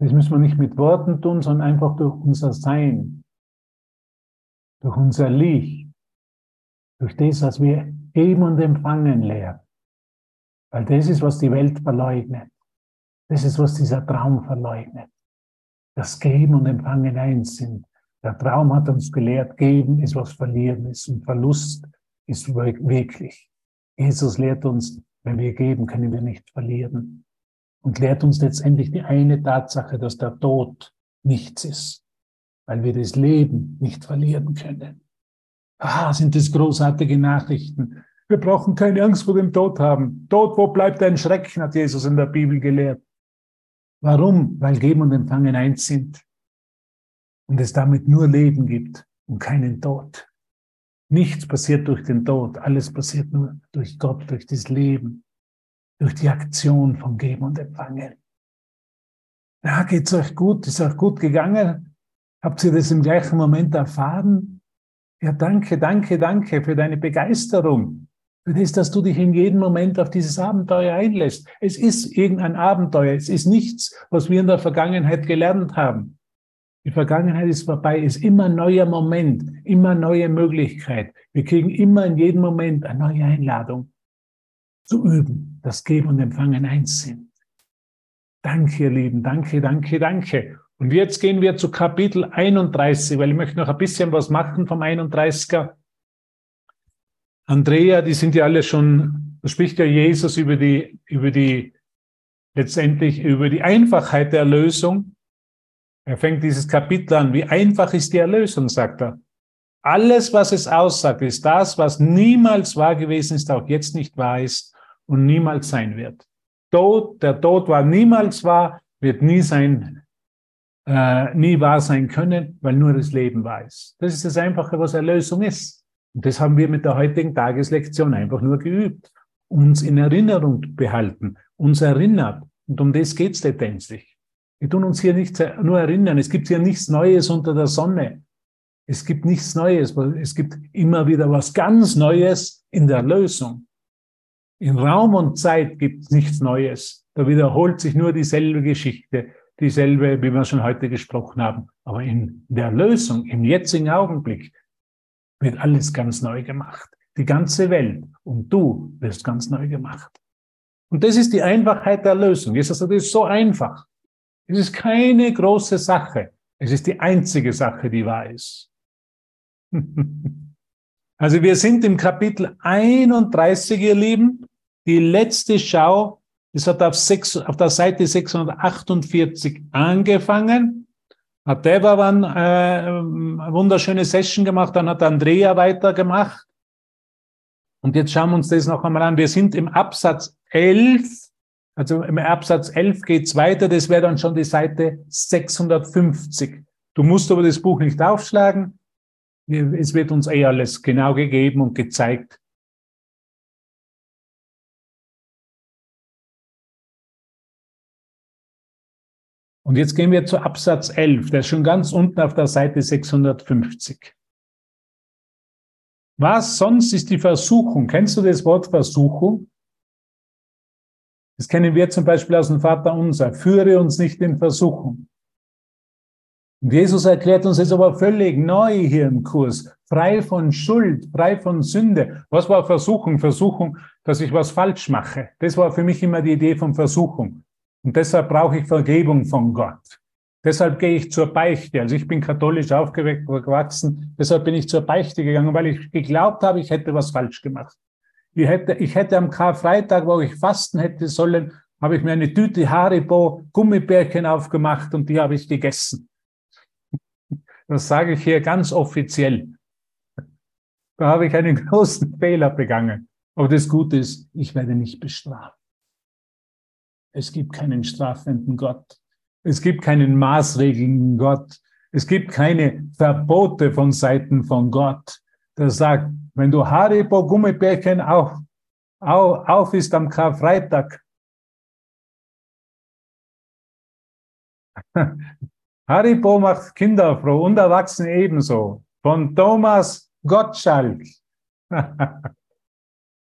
Das müssen wir nicht mit Worten tun, sondern einfach durch unser Sein, durch unser Licht, durch das, was wir geben und empfangen lernen. Weil das ist, was die Welt verleugnet. Das ist, was dieser Traum verleugnet. Das Geben und Empfangen eins sind. Der Traum hat uns gelehrt, geben ist was verlieren ist und Verlust ist wirklich. Jesus lehrt uns, wenn wir geben, können wir nicht verlieren. Und lehrt uns letztendlich die eine Tatsache, dass der Tod nichts ist, weil wir das Leben nicht verlieren können. Ah, sind das großartige Nachrichten. Wir brauchen keine Angst vor dem Tod haben. Tod, wo bleibt dein Schrecken, hat Jesus in der Bibel gelehrt. Warum? Weil Geben und Empfangen eins sind und es damit nur Leben gibt und keinen Tod. Nichts passiert durch den Tod, alles passiert nur durch Gott, durch das Leben, durch die Aktion von Geben und Empfangen. Ja, geht's euch gut? Ist euch gut gegangen? Habt ihr das im gleichen Moment erfahren? Ja, danke, danke, danke für deine Begeisterung für das, dass du dich in jedem Moment auf dieses Abenteuer einlässt. Es ist irgendein Abenteuer. Es ist nichts, was wir in der Vergangenheit gelernt haben. Die Vergangenheit ist vorbei, ist immer ein neuer Moment, immer eine neue Möglichkeit. Wir kriegen immer in jedem Moment eine neue Einladung zu üben, dass Geben und Empfangen eins sind. Danke, ihr Lieben, danke, danke, danke. Und jetzt gehen wir zu Kapitel 31, weil ich möchte noch ein bisschen was machen vom 31er. Andrea, die sind ja alle schon, da spricht ja Jesus über die, über die, letztendlich über die Einfachheit der Erlösung. Er fängt dieses Kapitel an. Wie einfach ist die Erlösung, sagt er. Alles, was es aussagt, ist das, was niemals wahr gewesen ist, auch jetzt nicht wahr ist und niemals sein wird. Tod, der Tod war niemals wahr, wird nie sein, äh, nie wahr sein können, weil nur das Leben wahr ist. Das ist das Einfache, was Erlösung ist. Und das haben wir mit der heutigen Tageslektion einfach nur geübt. Uns in Erinnerung behalten, uns erinnert. Und um das geht es letztendlich. Wir tun uns hier nicht nur erinnern. Es gibt hier nichts Neues unter der Sonne. Es gibt nichts Neues. Es gibt immer wieder was ganz Neues in der Lösung. In Raum und Zeit gibt es nichts Neues. Da wiederholt sich nur dieselbe Geschichte, dieselbe, wie wir schon heute gesprochen haben. Aber in der Lösung, im jetzigen Augenblick, wird alles ganz neu gemacht. Die ganze Welt und du wirst ganz neu gemacht. Und das ist die Einfachheit der Lösung. Jesus sagt, es ist so einfach. Es ist keine große Sache. Es ist die einzige Sache, die wahr ist. [LAUGHS] also wir sind im Kapitel 31, ihr Lieben. Die letzte Schau, das hat auf, 6, auf der Seite 648 angefangen hat Devavan äh, eine wunderschöne Session gemacht, dann hat Andrea weitergemacht. Und jetzt schauen wir uns das noch einmal an. Wir sind im Absatz 11, also im Absatz 11 geht's weiter, das wäre dann schon die Seite 650. Du musst aber das Buch nicht aufschlagen, es wird uns eh alles genau gegeben und gezeigt, Und jetzt gehen wir zu Absatz 11, der ist schon ganz unten auf der Seite 650. Was sonst ist die Versuchung? Kennst du das Wort Versuchung? Das kennen wir zum Beispiel aus dem Vater unser. Führe uns nicht in Versuchung. Und Jesus erklärt uns jetzt aber völlig neu hier im Kurs, frei von Schuld, frei von Sünde. Was war Versuchung? Versuchung, dass ich was falsch mache. Das war für mich immer die Idee von Versuchung. Und deshalb brauche ich Vergebung von Gott. Deshalb gehe ich zur Beichte. Also ich bin katholisch aufgewachsen, deshalb bin ich zur Beichte gegangen, weil ich geglaubt habe, ich hätte was falsch gemacht. Ich hätte, ich hätte am Karfreitag, wo ich fasten hätte sollen, habe ich mir eine Tüte Haribo Gummibärchen aufgemacht und die habe ich gegessen. Das sage ich hier ganz offiziell. Da habe ich einen [LAUGHS] großen Fehler begangen. Aber das Gute ist, ich werde nicht bestraft. Es gibt keinen strafenden Gott. Es gibt keinen maßregelnden Gott. Es gibt keine Verbote von Seiten von Gott, der sagt, wenn du Haribo Gummibärchen auf, auf, auf ist am Karfreitag, [LAUGHS] Haribo macht Kinder froh und Erwachsene ebenso. Von Thomas Gottschalk. [LAUGHS]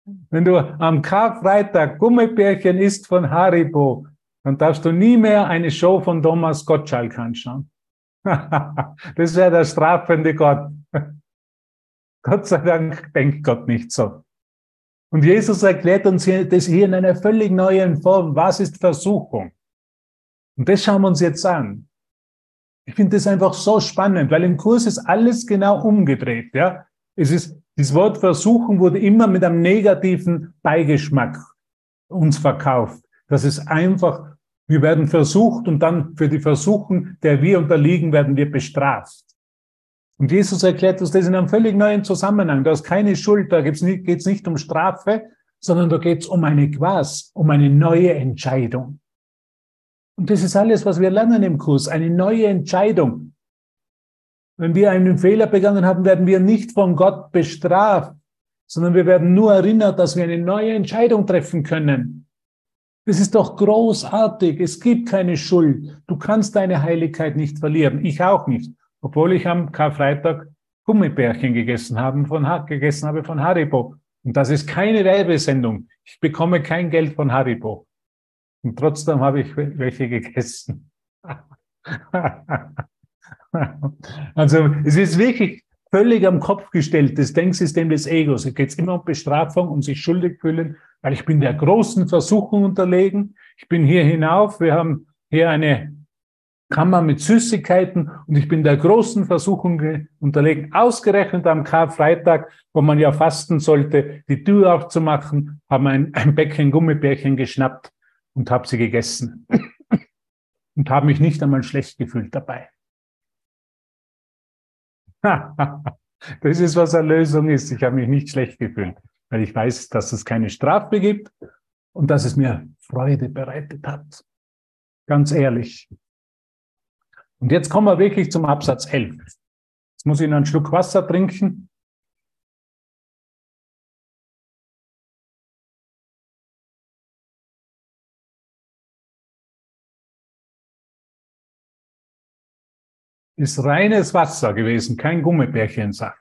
Wenn du am Karfreitag Gummibärchen isst von Haribo, dann darfst du nie mehr eine Show von Thomas Gottschalk anschauen. [LAUGHS] das wäre der strafende Gott. [LAUGHS] Gott sei Dank denkt Gott nicht so. Und Jesus erklärt uns das hier in einer völlig neuen Form. Was ist Versuchung? Und das schauen wir uns jetzt an. Ich finde das einfach so spannend, weil im Kurs ist alles genau umgedreht. Ja, es ist das Wort Versuchung wurde immer mit einem negativen Beigeschmack uns verkauft. Das ist einfach, wir werden versucht und dann für die Versuchung, der wir unterliegen, werden wir bestraft. Und Jesus erklärt uns das in einem völlig neuen Zusammenhang. Da ist keine Schuld, da geht es nicht um Strafe, sondern da geht es um eine Quas, um eine neue Entscheidung. Und das ist alles, was wir lernen im Kurs, eine neue Entscheidung. Wenn wir einen Fehler begangen haben, werden wir nicht von Gott bestraft, sondern wir werden nur erinnert, dass wir eine neue Entscheidung treffen können. Das ist doch großartig. Es gibt keine Schuld. Du kannst deine Heiligkeit nicht verlieren. Ich auch nicht. Obwohl ich am Karfreitag Gummibärchen gegessen, haben von, gegessen habe von Haribo. Und das ist keine Werbesendung. Ich bekomme kein Geld von Haribo. Und trotzdem habe ich welche gegessen. [LAUGHS] [LAUGHS] also es ist wirklich völlig am Kopf gestellt, das Denksystem des Egos. Es geht immer um Bestrafung, um sich schuldig fühlen, weil ich bin der großen Versuchung unterlegen. Ich bin hier hinauf, wir haben hier eine Kammer mit Süßigkeiten und ich bin der großen Versuchung unterlegen. Ausgerechnet am Karfreitag, wo man ja fasten sollte, die Tür aufzumachen, haben ein, ein Bäckchen Gummibärchen geschnappt und habe sie gegessen [LAUGHS] und habe mich nicht einmal schlecht gefühlt dabei. [LAUGHS] das ist, was Erlösung ist. Ich habe mich nicht schlecht gefühlt, weil ich weiß, dass es keine Strafe gibt und dass es mir Freude bereitet hat. Ganz ehrlich. Und jetzt kommen wir wirklich zum Absatz 11. Jetzt muss ich noch einen Schluck Wasser trinken. Ist reines Wasser gewesen, kein Gummibärchensaft.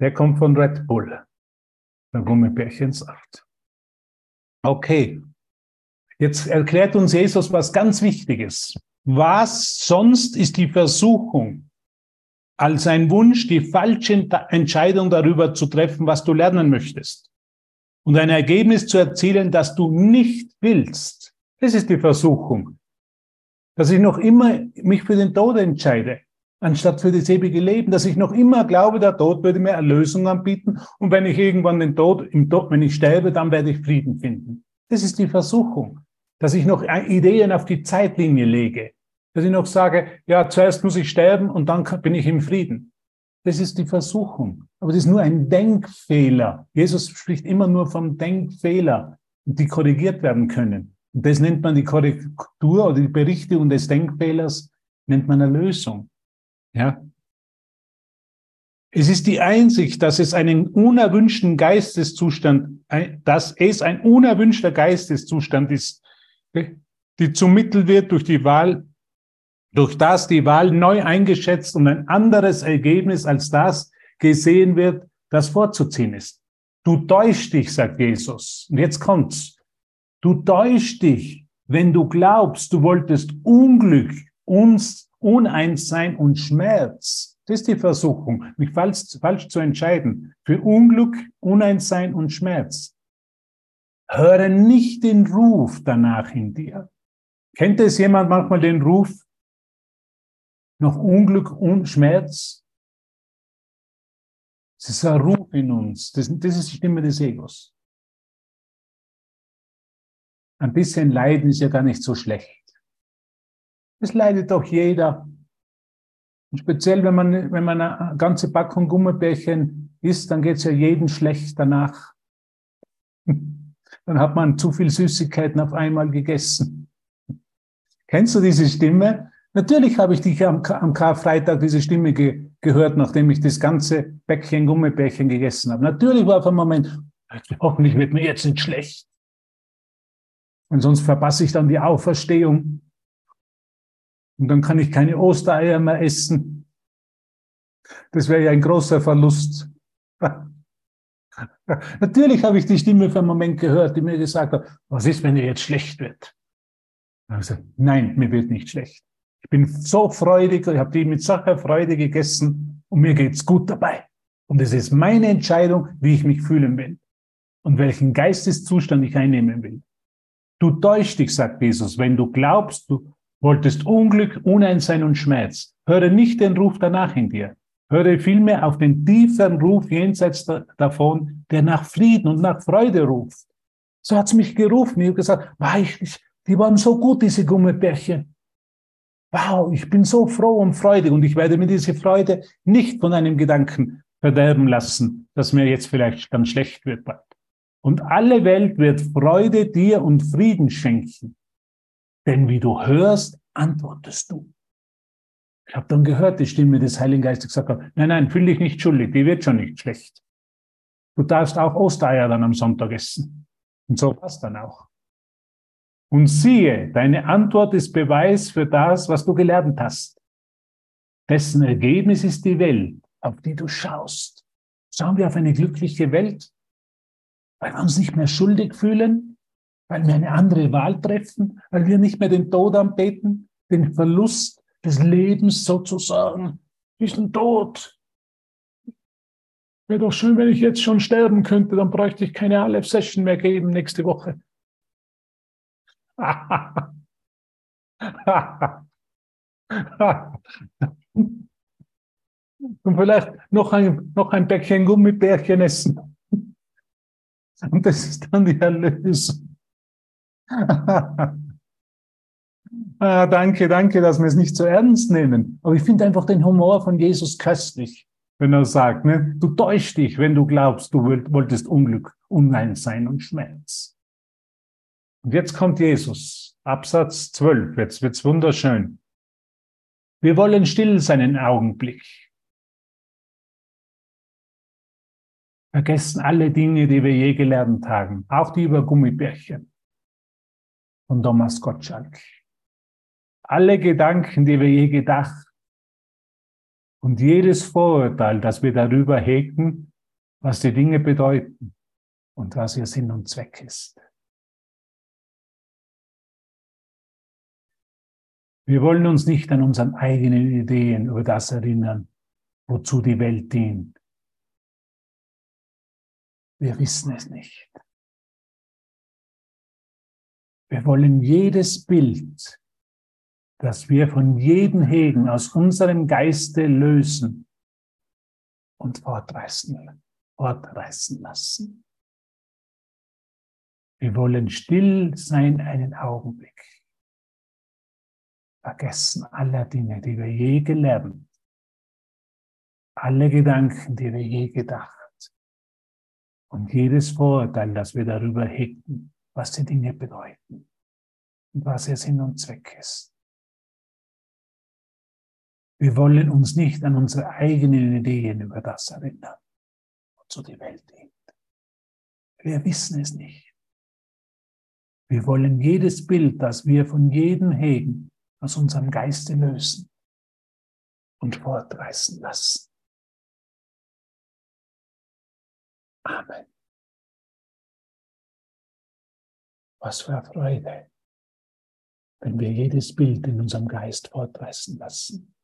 Der kommt von Red Bull, der Gummibärchensaft. Okay, jetzt erklärt uns Jesus was ganz Wichtiges. Was sonst ist die Versuchung, als ein Wunsch, die falsche Entscheidung darüber zu treffen, was du lernen möchtest und ein Ergebnis zu erzielen, das du nicht willst. Das ist die Versuchung dass ich noch immer mich für den Tod entscheide, anstatt für das ewige Leben, dass ich noch immer glaube, der Tod würde mir Erlösung anbieten und wenn ich irgendwann den Tod, im Tod, wenn ich sterbe, dann werde ich Frieden finden. Das ist die Versuchung, dass ich noch Ideen auf die Zeitlinie lege, dass ich noch sage, ja, zuerst muss ich sterben und dann bin ich im Frieden. Das ist die Versuchung. Aber das ist nur ein Denkfehler. Jesus spricht immer nur vom Denkfehler, die korrigiert werden können. Das nennt man die Korrektur oder die Berichtigung des Denkfehlers, nennt man Erlösung. Ja. Es ist die Einsicht, dass es einen unerwünschten Geisteszustand, dass es ein unerwünschter Geisteszustand ist, die zum Mittel wird durch die Wahl, durch das die Wahl neu eingeschätzt und ein anderes Ergebnis als das gesehen wird, das vorzuziehen ist. Du täuschst dich, sagt Jesus. Und jetzt kommt's. Du täuschst dich, wenn du glaubst, du wolltest Unglück uns Uneinssein und Schmerz. Das ist die Versuchung, mich falsch, falsch zu entscheiden. Für Unglück, Uneinssein und Schmerz. Höre nicht den Ruf danach in dir. Kennt es jemand manchmal den Ruf noch Unglück und Schmerz? Es ist ein Ruf in uns. Das, das ist die Stimme des Egos. Ein bisschen Leiden ist ja gar nicht so schlecht. Es leidet doch jeder. Und speziell, wenn man, wenn man eine ganze Packung Gummibärchen isst, dann geht es ja jedem schlecht danach. [LAUGHS] Dann hat man zu viel Süßigkeiten auf einmal gegessen. Kennst du diese Stimme? Natürlich habe ich dich am, am Karfreitag diese Stimme ge gehört, nachdem ich das ganze Bäckchen Gummibärchen gegessen habe. Natürlich war auf ein Moment, hoffentlich wird mir jetzt nicht schlecht. Und sonst verpasse ich dann die Auferstehung. Und dann kann ich keine Ostereier mehr essen. Das wäre ja ein großer Verlust. [LAUGHS] Natürlich habe ich die Stimme für einen Moment gehört, die mir gesagt hat, was ist, wenn dir jetzt schlecht wird? Also, nein, mir wird nicht schlecht. Ich bin so freudig, ich habe die mit solcher Freude gegessen und mir geht's gut dabei. Und es ist meine Entscheidung, wie ich mich fühlen will und welchen Geisteszustand ich einnehmen will. Du täuschst dich, sagt Jesus, wenn du glaubst, du wolltest Unglück, Uneinsein und Schmerz. Höre nicht den Ruf danach in dir. Höre vielmehr auf den tiefen Ruf jenseits davon, der nach Frieden und nach Freude ruft. So hat's mich gerufen. Ich habe gesagt, war ich, die waren so gut, diese Gummibärchen. Wow, ich bin so froh und freudig und ich werde mir diese Freude nicht von einem Gedanken verderben lassen, dass mir jetzt vielleicht ganz schlecht wird. Und alle Welt wird Freude dir und Frieden schenken. Denn wie du hörst, antwortest du. Ich habe dann gehört, die Stimme des Heiligen Geistes gesagt hat, nein, nein, fühl dich nicht schuldig, die wird schon nicht schlecht. Du darfst auch Ostereier dann am Sonntag essen. Und so war dann auch. Und siehe, deine Antwort ist Beweis für das, was du gelernt hast. Dessen Ergebnis ist die Welt, auf die du schaust. Schauen wir auf eine glückliche Welt, weil wir uns nicht mehr schuldig fühlen, weil wir eine andere Wahl treffen, weil wir nicht mehr den Tod anbeten, den Verlust des Lebens sozusagen, diesen Tod. Wäre doch schön, wenn ich jetzt schon sterben könnte, dann bräuchte ich keine Aleph-Session mehr geben nächste Woche. [LAUGHS] Und vielleicht noch ein, noch ein Päckchen Gummibärchen essen. Und das ist dann die Erlösung. [LAUGHS] ah, danke, danke, dass wir es nicht so ernst nehmen. Aber ich finde einfach den Humor von Jesus köstlich, wenn er sagt, ne, du täuschst dich, wenn du glaubst, du wolltest Unglück, Unrein sein und Schmerz. Und jetzt kommt Jesus, Absatz 12, jetzt wird's wunderschön. Wir wollen still sein einen Augenblick. Vergessen alle Dinge, die wir je gelernt haben, auch die über Gummibärchen von Thomas Gottschalk. Alle Gedanken, die wir je gedacht und jedes Vorurteil, das wir darüber hegten, was die Dinge bedeuten und was ihr Sinn und Zweck ist. Wir wollen uns nicht an unseren eigenen Ideen über das erinnern, wozu die Welt dient. Wir wissen es nicht. Wir wollen jedes Bild, das wir von jedem hegen, aus unserem Geiste lösen und fortreißen, fortreißen lassen. Wir wollen still sein einen Augenblick. Vergessen aller Dinge, die wir je gelernt, alle Gedanken, die wir je gedacht und jedes Vorurteil, das wir darüber hegten was die Dinge bedeuten und was ihr Sinn und Zweck ist. Wir wollen uns nicht an unsere eigenen Ideen über das erinnern, wozu die Welt dient. Wir wissen es nicht. Wir wollen jedes Bild, das wir von jedem hegen, aus unserem Geiste lösen und fortreißen lassen. Amen. Was für Freude. wenn wir jedes Bild in unserem Geist fortreißen lassen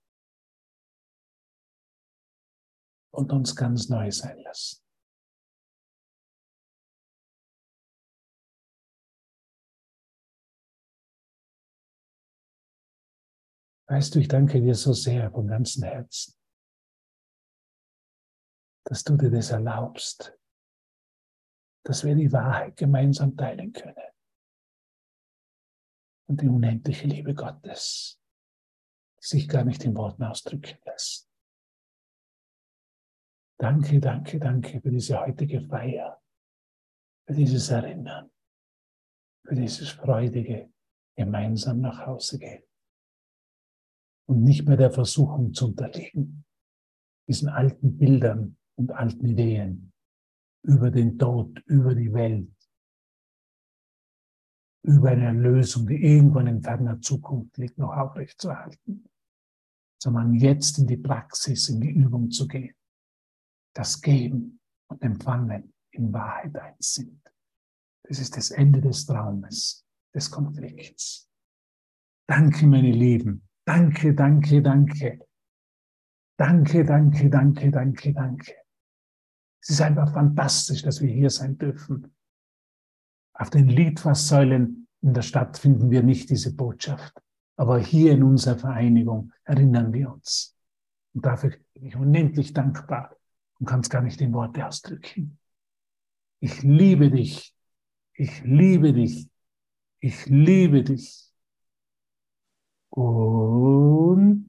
und uns ganz neu sein lassen. Weißt du, ich danke dir so sehr von ganzem Herzen, dass du dir das erlaubst, dass wir die Wahrheit gemeinsam teilen können und die unendliche Liebe Gottes, die sich gar nicht in Worten ausdrücken lässt. Danke, danke, danke für diese heutige Feier, für dieses Erinnern, für dieses freudige gemeinsam nach Hause gehen und nicht mehr der Versuchung zu unterliegen, diesen alten Bildern und alten Ideen über den Tod, über die Welt, über eine Lösung, die irgendwann in ferner Zukunft liegt, noch aufrechtzuerhalten, sondern jetzt in die Praxis, in die Übung zu gehen. Das Geben und Empfangen in Wahrheit eins sind. Das ist das Ende des Traumes, des Konflikts. Danke, meine Lieben. Danke, danke, danke. Danke, danke, danke, danke, danke. Es ist einfach fantastisch, dass wir hier sein dürfen. Auf den Litfaßsäulen in der Stadt finden wir nicht diese Botschaft. Aber hier in unserer Vereinigung erinnern wir uns. Und dafür bin ich unendlich dankbar und kann es gar nicht in Worte ausdrücken. Ich liebe dich. Ich liebe dich. Ich liebe dich. Und